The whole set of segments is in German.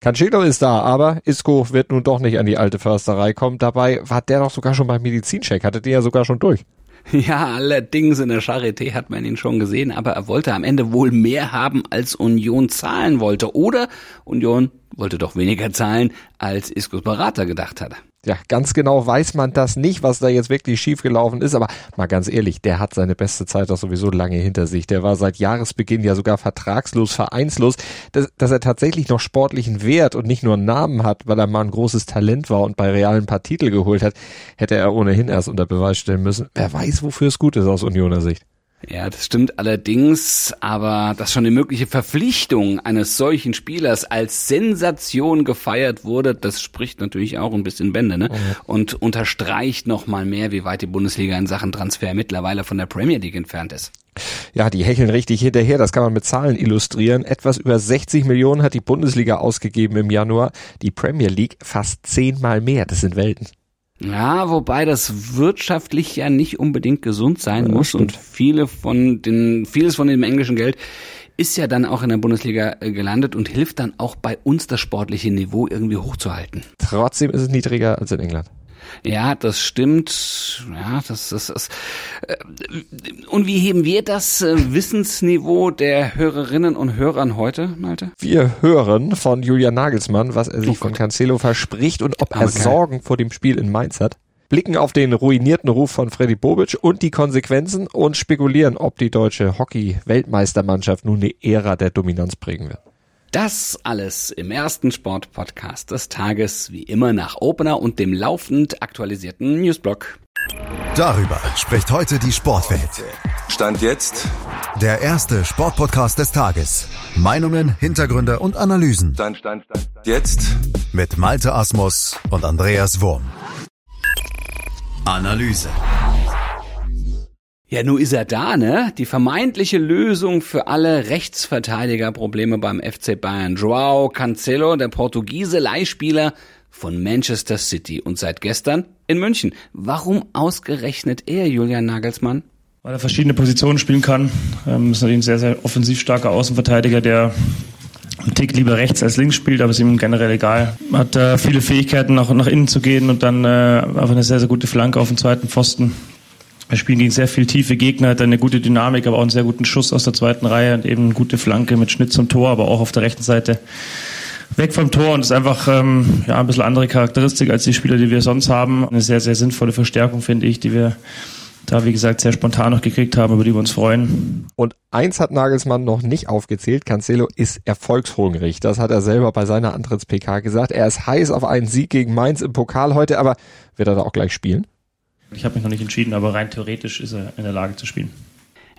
Cancelo ist da, aber Isco wird nun doch nicht an die alte Försterei kommen. Dabei war der doch sogar schon beim Medizincheck, hatte den ja sogar schon durch. Ja, allerdings in der Charité hat man ihn schon gesehen, aber er wollte am Ende wohl mehr haben, als Union zahlen wollte. Oder Union wollte doch weniger zahlen, als Iscos Berater gedacht hatte. Ja, ganz genau weiß man das nicht, was da jetzt wirklich schiefgelaufen ist, aber mal ganz ehrlich, der hat seine beste Zeit doch sowieso lange hinter sich. Der war seit Jahresbeginn ja sogar vertragslos, vereinslos. Dass, dass er tatsächlich noch sportlichen Wert und nicht nur einen Namen hat, weil er mal ein großes Talent war und bei Real ein paar Titel geholt hat, hätte er ohnehin erst unter Beweis stellen müssen. Wer weiß, wofür es gut ist aus Unioner Sicht. Ja, das stimmt allerdings, aber dass schon die mögliche Verpflichtung eines solchen Spielers als Sensation gefeiert wurde, das spricht natürlich auch ein bisschen Bände, ne? Mhm. Und unterstreicht nochmal mehr, wie weit die Bundesliga in Sachen Transfer mittlerweile von der Premier League entfernt ist. Ja, die hecheln richtig hinterher, das kann man mit Zahlen illustrieren. Etwas über 60 Millionen hat die Bundesliga ausgegeben im Januar, die Premier League fast zehnmal mehr, das sind Welten. Ja, wobei das wirtschaftlich ja nicht unbedingt gesund sein ja, muss stimmt. und viele von den, vieles von dem englischen Geld ist ja dann auch in der Bundesliga äh, gelandet und hilft dann auch bei uns das sportliche Niveau irgendwie hochzuhalten. Trotzdem ist es niedriger als in England. Ja, das stimmt. Ja, das, das, das. Äh, und wie heben wir das äh, Wissensniveau der Hörerinnen und Hörern heute, Malte? Wir hören von Julian Nagelsmann, was er sich oh von Cancelo verspricht und ob er Sorgen vor dem Spiel in Mainz hat blicken auf den ruinierten Ruf von Freddy Bobic und die Konsequenzen und spekulieren, ob die deutsche Hockey-Weltmeistermannschaft nun eine Ära der Dominanz prägen wird. Das alles im ersten Sportpodcast des Tages, wie immer nach Opener und dem laufend aktualisierten Newsblock. Darüber spricht heute die Sportwelt. Stand jetzt der erste Sportpodcast des Tages. Meinungen, Hintergründe und Analysen. Stand, stand, stand, jetzt mit Malte Asmus und Andreas Wurm. Analyse. Ja, nun ist er da, ne? Die vermeintliche Lösung für alle Rechtsverteidigerprobleme beim FC Bayern. Joao Cancelo, der Portugiese Leihspieler von Manchester City und seit gestern in München. Warum ausgerechnet er, Julian Nagelsmann? Weil er verschiedene Positionen spielen kann. Ähm, ist natürlich ein sehr, sehr offensiv starker Außenverteidiger, der einen Tick lieber rechts als links spielt, aber ist ihm generell egal. Hat äh, viele Fähigkeiten, nach, nach innen zu gehen und dann äh, einfach eine sehr, sehr gute Flanke auf den zweiten Pfosten. Wir spielen gegen sehr viel tiefe Gegner, hat eine gute Dynamik, aber auch einen sehr guten Schuss aus der zweiten Reihe und eben eine gute Flanke mit Schnitt zum Tor, aber auch auf der rechten Seite weg vom Tor und ist einfach ähm, ja, ein bisschen andere Charakteristik als die Spieler, die wir sonst haben. Eine sehr, sehr sinnvolle Verstärkung, finde ich, die wir da, wie gesagt, sehr spontan noch gekriegt haben, über die wir uns freuen. Und eins hat Nagelsmann noch nicht aufgezählt. Cancelo ist erfolgshungrig. Das hat er selber bei seiner Antritts-PK gesagt. Er ist heiß auf einen Sieg gegen Mainz im Pokal heute, aber wird er da auch gleich spielen? Ich habe mich noch nicht entschieden, aber rein theoretisch ist er in der Lage zu spielen.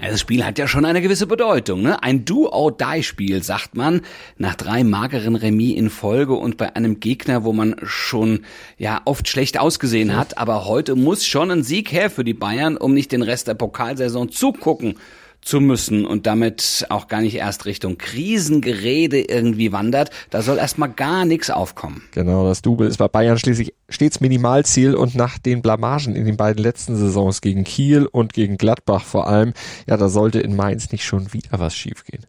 Ja, das Spiel hat ja schon eine gewisse Bedeutung. Ne? Ein Do-or-Die-Spiel, sagt man, nach drei mageren Remis in Folge und bei einem Gegner, wo man schon ja oft schlecht ausgesehen hat. Aber heute muss schon ein Sieg her für die Bayern, um nicht den Rest der Pokalsaison zugucken zu müssen und damit auch gar nicht erst Richtung Krisengerede irgendwie wandert. Da soll erstmal gar nichts aufkommen. Genau, das Double ist bei Bayern schließlich stets Minimalziel und nach den Blamagen in den beiden letzten Saisons gegen Kiel und gegen Gladbach vor allem, ja, da sollte in Mainz nicht schon wieder was schiefgehen.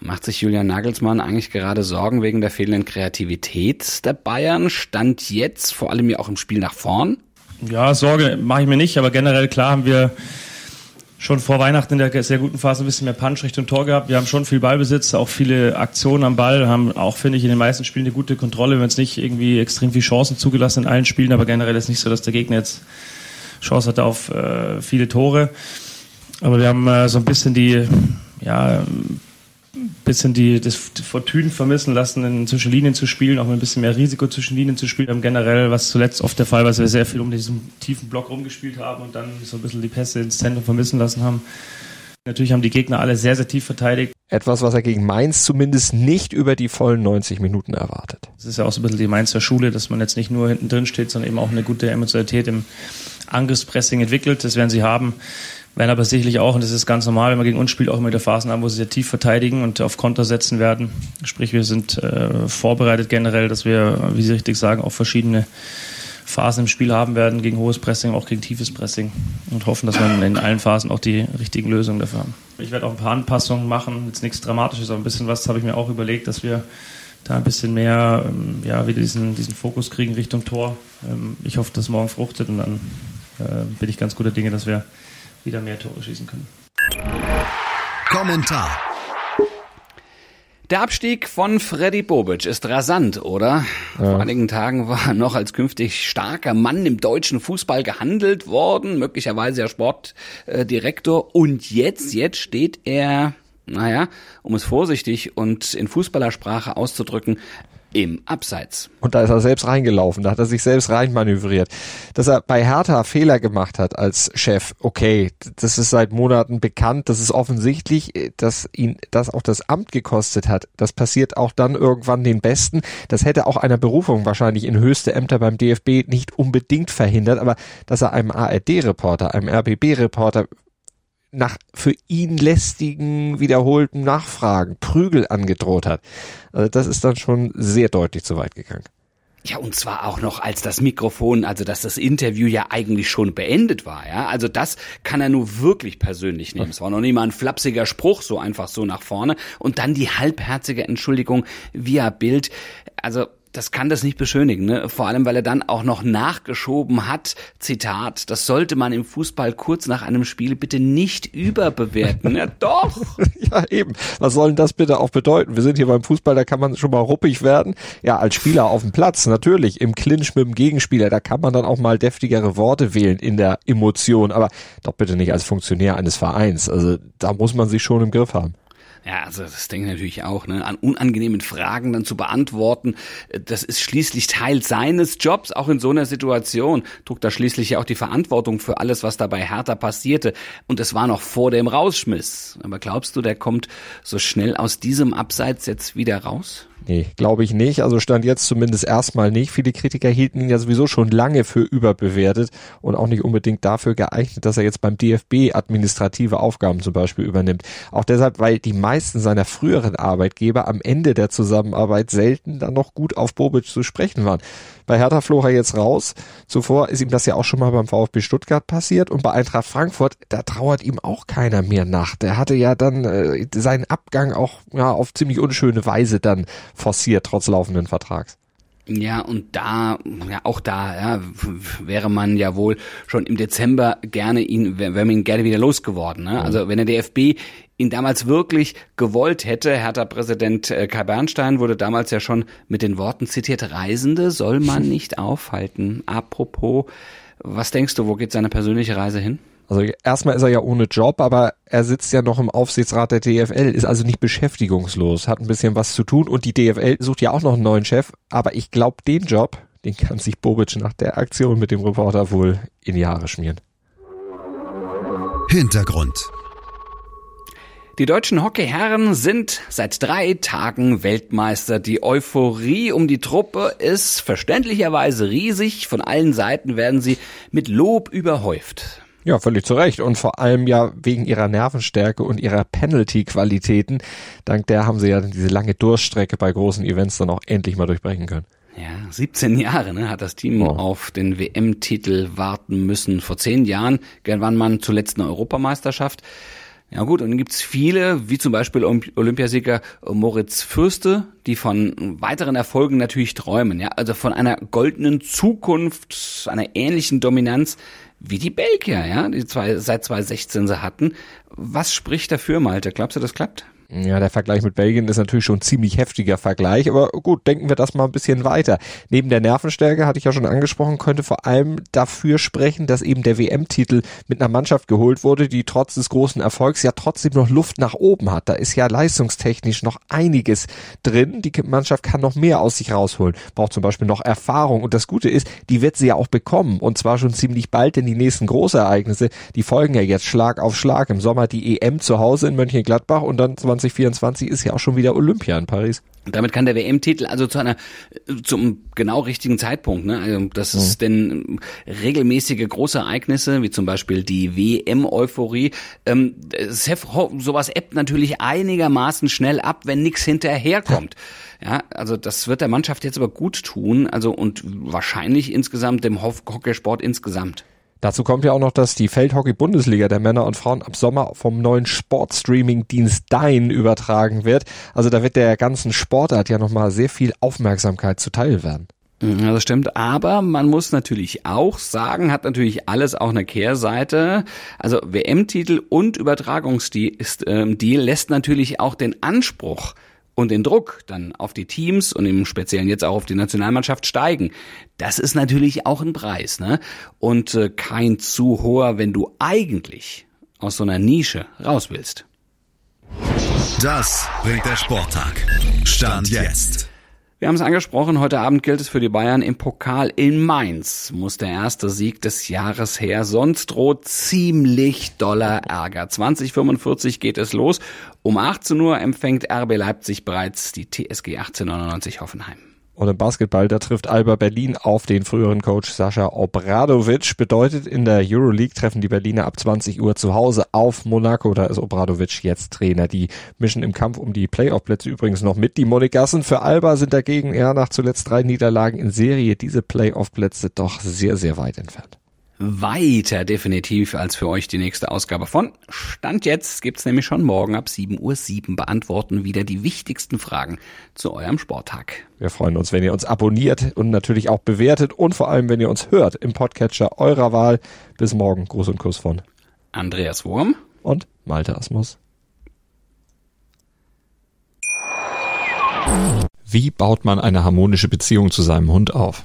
Macht sich Julian Nagelsmann eigentlich gerade Sorgen wegen der fehlenden Kreativität der Bayern? Stand jetzt vor allem ja auch im Spiel nach vorn? Ja, Sorge mache ich mir nicht, aber generell klar haben wir schon vor Weihnachten in der sehr guten Phase ein bisschen mehr Punch Richtung Tor gehabt. Wir haben schon viel Ballbesitz, auch viele Aktionen am Ball, haben auch, finde ich, in den meisten Spielen eine gute Kontrolle. Wir haben jetzt nicht irgendwie extrem viele Chancen zugelassen in allen Spielen, aber generell ist nicht so, dass der Gegner jetzt Chance hatte auf äh, viele Tore. Aber wir haben äh, so ein bisschen die, ja, bisschen die, das Fortune vermissen lassen, in zwischen Linien zu spielen, auch mit ein bisschen mehr Risiko zwischen Linien zu spielen. Generell, was zuletzt oft der Fall war, dass wir sehr viel um diesen tiefen Block rumgespielt haben und dann so ein bisschen die Pässe ins Zentrum vermissen lassen haben. Natürlich haben die Gegner alle sehr, sehr tief verteidigt. Etwas, was er gegen Mainz zumindest nicht über die vollen 90 Minuten erwartet. Das ist ja auch so ein bisschen die Mainzer Schule, dass man jetzt nicht nur hinten drin steht, sondern eben auch eine gute Emotionalität im Angriffspressing entwickelt. Das werden sie haben werden aber sicherlich auch, und das ist ganz normal, wenn man gegen uns spielt, auch immer wieder Phasen haben, wo sie sehr tief verteidigen und auf Konter setzen werden. Sprich, wir sind äh, vorbereitet generell, dass wir, wie Sie richtig sagen, auch verschiedene Phasen im Spiel haben werden, gegen hohes Pressing, auch gegen tiefes Pressing und hoffen, dass wir in allen Phasen auch die richtigen Lösungen dafür haben. Ich werde auch ein paar Anpassungen machen, jetzt nichts Dramatisches, aber ein bisschen was habe ich mir auch überlegt, dass wir da ein bisschen mehr, ähm, ja, wieder diesen, diesen Fokus kriegen Richtung Tor. Ähm, ich hoffe, dass morgen fruchtet und dann äh, bin ich ganz guter Dinge, dass wir wieder mehr Tore schießen können. Kommentar. Der Abstieg von Freddy Bobic ist rasant, oder? Ja. Vor einigen Tagen war er noch als künftig starker Mann im deutschen Fußball gehandelt worden, möglicherweise ja Sportdirektor. Und jetzt, jetzt steht er, naja, um es vorsichtig und in Fußballersprache auszudrücken, im Abseits. Und da ist er selbst reingelaufen, da hat er sich selbst reinmanövriert. Dass er bei Hertha Fehler gemacht hat als Chef, okay, das ist seit Monaten bekannt, das ist offensichtlich, dass ihn das auch das Amt gekostet hat. Das passiert auch dann irgendwann den Besten. Das hätte auch einer Berufung wahrscheinlich in höchste Ämter beim DFB nicht unbedingt verhindert, aber dass er einem ARD-Reporter, einem RBB-Reporter nach für ihn lästigen, wiederholten Nachfragen Prügel angedroht hat. Also das ist dann schon sehr deutlich zu weit gegangen. Ja, und zwar auch noch als das Mikrofon, also dass das Interview ja eigentlich schon beendet war, ja. Also das kann er nur wirklich persönlich nehmen. Es war noch nie mal ein flapsiger Spruch, so einfach so nach vorne. Und dann die halbherzige Entschuldigung via Bild. Also das kann das nicht beschönigen, ne? vor allem weil er dann auch noch nachgeschoben hat, Zitat, das sollte man im Fußball kurz nach einem Spiel bitte nicht überbewerten. Ja doch. ja eben, was soll denn das bitte auch bedeuten? Wir sind hier beim Fußball, da kann man schon mal ruppig werden. Ja, als Spieler auf dem Platz, natürlich, im Clinch mit dem Gegenspieler, da kann man dann auch mal deftigere Worte wählen in der Emotion, aber doch bitte nicht als Funktionär eines Vereins. Also da muss man sich schon im Griff haben. Ja, also das denke ich natürlich auch, ne? an unangenehmen Fragen dann zu beantworten. Das ist schließlich Teil seines Jobs, auch in so einer Situation. Trug da schließlich ja auch die Verantwortung für alles, was da bei Hertha passierte. Und es war noch vor dem Rausschmiss. Aber glaubst du, der kommt so schnell aus diesem Abseits jetzt wieder raus? Nee, glaube ich nicht. Also stand jetzt zumindest erstmal nicht. Viele Kritiker hielten ihn ja sowieso schon lange für überbewertet und auch nicht unbedingt dafür geeignet, dass er jetzt beim DFB administrative Aufgaben zum Beispiel übernimmt. Auch deshalb, weil die meisten seiner früheren Arbeitgeber am Ende der Zusammenarbeit selten dann noch gut auf Bobic zu sprechen waren. Bei Hertha flog er jetzt raus. Zuvor ist ihm das ja auch schon mal beim VfB Stuttgart passiert und bei Eintracht Frankfurt, da trauert ihm auch keiner mehr nach. Der hatte ja dann äh, seinen Abgang auch ja, auf ziemlich unschöne Weise dann forciert, trotz laufenden Vertrags. Ja, und da, ja, auch da, ja, wäre man ja wohl schon im Dezember gerne ihn, wäre man ihn gerne wieder losgeworden. Ne? Also wenn der DFB ihn damals wirklich gewollt hätte, Hertha-Präsident äh, Kai Bernstein wurde damals ja schon mit den Worten zitiert, Reisende soll man nicht aufhalten. Apropos, was denkst du, wo geht seine persönliche Reise hin? Also erstmal ist er ja ohne Job, aber er sitzt ja noch im Aufsichtsrat der DFL, ist also nicht beschäftigungslos, hat ein bisschen was zu tun und die DFL sucht ja auch noch einen neuen Chef, aber ich glaube, den Job, den kann sich Bobic nach der Aktion mit dem Reporter wohl in die Haare schmieren. Hintergrund. Die deutschen Hockeyherren sind seit drei Tagen Weltmeister. Die Euphorie um die Truppe ist verständlicherweise riesig. Von allen Seiten werden sie mit Lob überhäuft. Ja, völlig zu Recht. Und vor allem ja wegen ihrer Nervenstärke und ihrer Penalty-Qualitäten. Dank der haben sie ja diese lange Durststrecke bei großen Events dann auch endlich mal durchbrechen können. Ja, 17 Jahre ne, hat das Team oh. auf den WM-Titel warten müssen. Vor zehn Jahren gewann man zuletzt eine Europameisterschaft. Ja gut, und dann gibt's viele, wie zum Beispiel Olympiasieger Moritz Fürste, die von weiteren Erfolgen natürlich träumen. Ja, also von einer goldenen Zukunft, einer ähnlichen Dominanz wie die Belgier, ja, die zwei, seit 2016 sie hatten. Was spricht dafür, Malte? Glaubst du, das klappt? Ja, der Vergleich mit Belgien ist natürlich schon ein ziemlich heftiger Vergleich, aber gut, denken wir das mal ein bisschen weiter. Neben der Nervenstärke, hatte ich ja schon angesprochen, könnte vor allem dafür sprechen, dass eben der WM-Titel mit einer Mannschaft geholt wurde, die trotz des großen Erfolgs ja trotzdem noch Luft nach oben hat. Da ist ja leistungstechnisch noch einiges drin. Die Mannschaft kann noch mehr aus sich rausholen, braucht zum Beispiel noch Erfahrung und das Gute ist, die wird sie ja auch bekommen und zwar schon ziemlich bald, denn die nächsten Großereignisse, die folgen ja jetzt Schlag auf Schlag. Im Sommer die EM zu Hause in Mönchengladbach und dann 2024 ist ja auch schon wieder Olympia in Paris. Damit kann der WM-Titel also zu einer zum genau richtigen Zeitpunkt, ne? Also das ist mhm. denn regelmäßige große Ereignisse wie zum Beispiel die WM-Euphorie. Ähm, sowas ebbt natürlich einigermaßen schnell ab, wenn nichts hinterherkommt. Ja, also das wird der Mannschaft jetzt aber gut tun, also und wahrscheinlich insgesamt dem Hockeysport insgesamt. Dazu kommt ja auch noch, dass die Feldhockey-Bundesliga der Männer und Frauen ab Sommer vom neuen Sportstreaming-Dienst Dein übertragen wird. Also da wird der ganzen Sportart ja nochmal sehr viel Aufmerksamkeit zuteil werden. Ja, das stimmt, aber man muss natürlich auch sagen, hat natürlich alles auch eine Kehrseite. Also WM-Titel und Übertragungsdeal ähm, lässt natürlich auch den Anspruch und den Druck dann auf die Teams und im Speziellen jetzt auch auf die Nationalmannschaft steigen. Das ist natürlich auch ein Preis, ne? Und äh, kein zu hoher, wenn du eigentlich aus so einer Nische raus willst. Das bringt der Sporttag. Stand jetzt. Wir haben es angesprochen, heute Abend gilt es für die Bayern im Pokal in Mainz. Muss der erste Sieg des Jahres her, sonst droht ziemlich doller Ärger. 2045 geht es los. Um 18 Uhr empfängt RB Leipzig bereits die TSG 1899 Hoffenheim. Und im Basketball, da trifft Alba Berlin auf den früheren Coach Sascha Obradovic. Bedeutet, in der Euroleague treffen die Berliner ab 20 Uhr zu Hause auf Monaco. Da ist Obradovic jetzt Trainer. Die mischen im Kampf um die Playoff-Plätze übrigens noch mit. Die Monegassen für Alba sind dagegen ja nach zuletzt drei Niederlagen in Serie diese Playoff-Plätze doch sehr, sehr weit entfernt weiter definitiv als für euch die nächste Ausgabe von Stand jetzt gibt's nämlich schon morgen ab 7.07 Uhr beantworten wieder die wichtigsten Fragen zu eurem Sporttag. Wir freuen uns, wenn ihr uns abonniert und natürlich auch bewertet und vor allem, wenn ihr uns hört im Podcatcher eurer Wahl. Bis morgen. Gruß und Kuss von Andreas Wurm und Malte Asmus. Wie baut man eine harmonische Beziehung zu seinem Hund auf?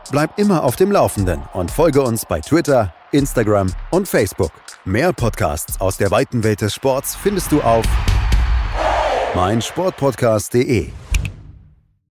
Bleib immer auf dem Laufenden und folge uns bei Twitter, Instagram und Facebook. Mehr Podcasts aus der weiten Welt des Sports findest du auf meinsportpodcast.de.